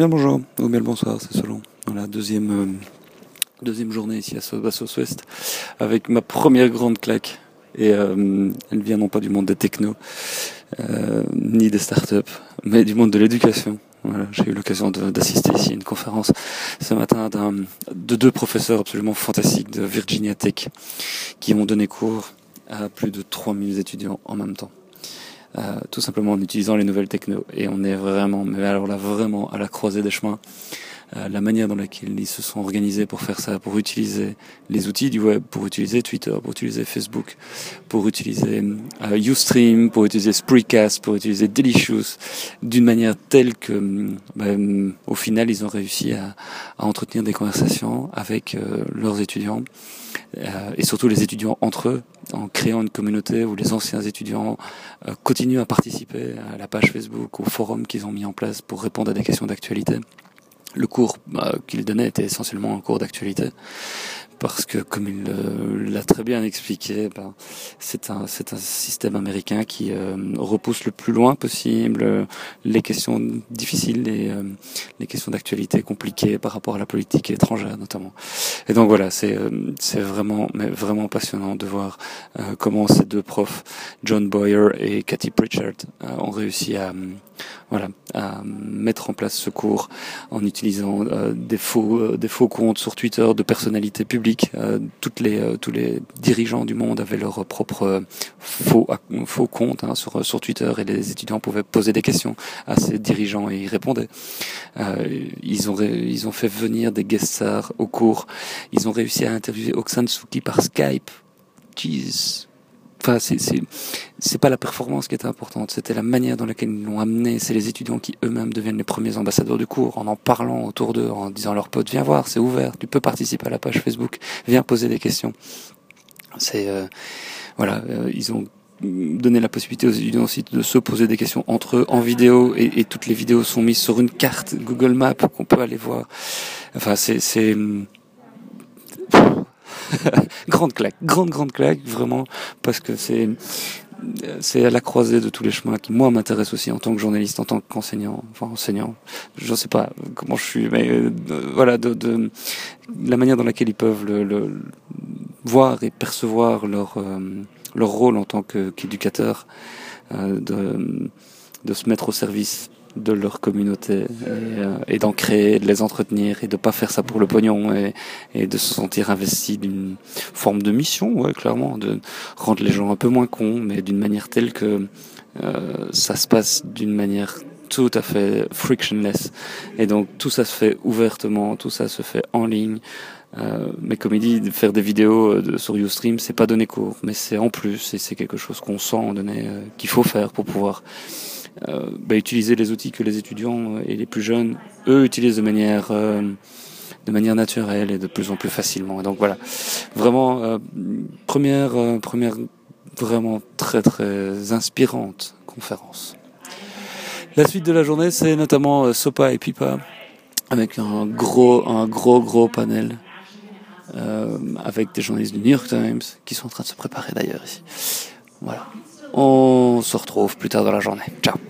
Bien bonjour, ou bien le bonsoir, c'est selon. La deuxième, euh, deuxième journée ici à South Ouest, avec ma première grande claque. Et euh, elle vient non pas du monde des technos, euh, ni des startups, mais du monde de l'éducation. Voilà, j'ai eu l'occasion d'assister ici à une conférence ce matin de deux professeurs absolument fantastiques de Virginia Tech qui ont donné cours à plus de 3000 étudiants en même temps. Euh, tout simplement en utilisant les nouvelles techno. Et on est vraiment, mais alors là vraiment à la croisée des chemins. Euh, la manière dans laquelle ils se sont organisés pour faire ça, pour utiliser les outils du web, pour utiliser Twitter, pour utiliser Facebook, pour utiliser euh, Ustream, pour utiliser Spreecast, pour utiliser Delicious, d'une manière telle que, ben, au final, ils ont réussi à, à entretenir des conversations avec euh, leurs étudiants euh, et surtout les étudiants entre eux, en créant une communauté où les anciens étudiants euh, continuent à participer à la page Facebook, au forum qu'ils ont mis en place pour répondre à des questions d'actualité. Le cours bah, qu'il donnait était essentiellement un cours d'actualité parce que, comme il euh, l'a très bien expliqué, ben, c'est un, c'est un système américain qui euh, repousse le plus loin possible euh, les questions difficiles, les, les questions d'actualité compliquées par rapport à la politique étrangère notamment. Et donc voilà, c'est, c'est vraiment, mais vraiment passionnant de voir comment ces deux profs, John Boyer et Cathy Pritchard, ont réussi à voilà, à mettre en place ce cours en utilisant euh, des faux euh, des faux comptes sur Twitter de personnalités publiques. Euh, toutes les tous les dirigeants du monde avaient leur propre faux faux compte hein, sur sur Twitter et les étudiants pouvaient poser des questions à ces dirigeants et ils répondaient. ils ont ils ont fait venir des guest stars au cours. Ils ont réussi à interviewer Oksan Suki par Skype. Jeez, C'est pas la performance qui était importante, c'était la manière dans laquelle ils l'ont amené. C'est les étudiants qui eux-mêmes deviennent les premiers ambassadeurs du cours, en en parlant autour d'eux, en disant à leurs potes viens voir, c'est ouvert, tu peux participer à la page Facebook, viens poser des questions. C'est euh, voilà, euh, ils ont donné la possibilité aux étudiants aussi de se poser des questions entre eux en vidéo et, et toutes les vidéos sont mises sur une carte Google Maps qu'on peut aller voir. Enfin, c'est grande claque, grande grande claque, vraiment, parce que c'est c'est à la croisée de tous les chemins qui moi m'intéresse aussi en tant que journaliste, en tant qu'enseignant, enfin enseignant. Je sais pas comment je suis, mais euh, voilà, de, de, la manière dans laquelle ils peuvent le, le voir et percevoir leur euh, leur rôle en tant qu'éducateur, euh, de de se mettre au service de leur communauté euh, et, d'en créer, de les entretenir et de pas faire ça pour le pognon et, et de se sentir investi d'une forme de mission, ouais, clairement, de rendre les gens un peu moins cons, mais d'une manière telle que euh, ça se passe d'une manière tout à fait frictionless. Et donc tout ça se fait ouvertement, tout ça se fait en ligne. Euh, mais comme il dit, faire des vidéos euh, de, sur Ustream, c'est pas donner cours, mais c'est en plus, et c'est quelque chose qu'on sent donné euh, qu'il faut faire pour pouvoir bah, utiliser les outils que les étudiants euh, et les plus jeunes, eux, utilisent de manière euh, de manière naturelle et de plus en plus facilement. Et donc voilà, vraiment première première vraiment très très inspirante conférence. La suite de la journée, c'est notamment Sopa et Pipa avec un gros un gros gros panel euh, avec des journalistes du New York Times qui sont en train de se préparer d'ailleurs ici. Voilà. Se retrouve plus tard dans la journée. Ciao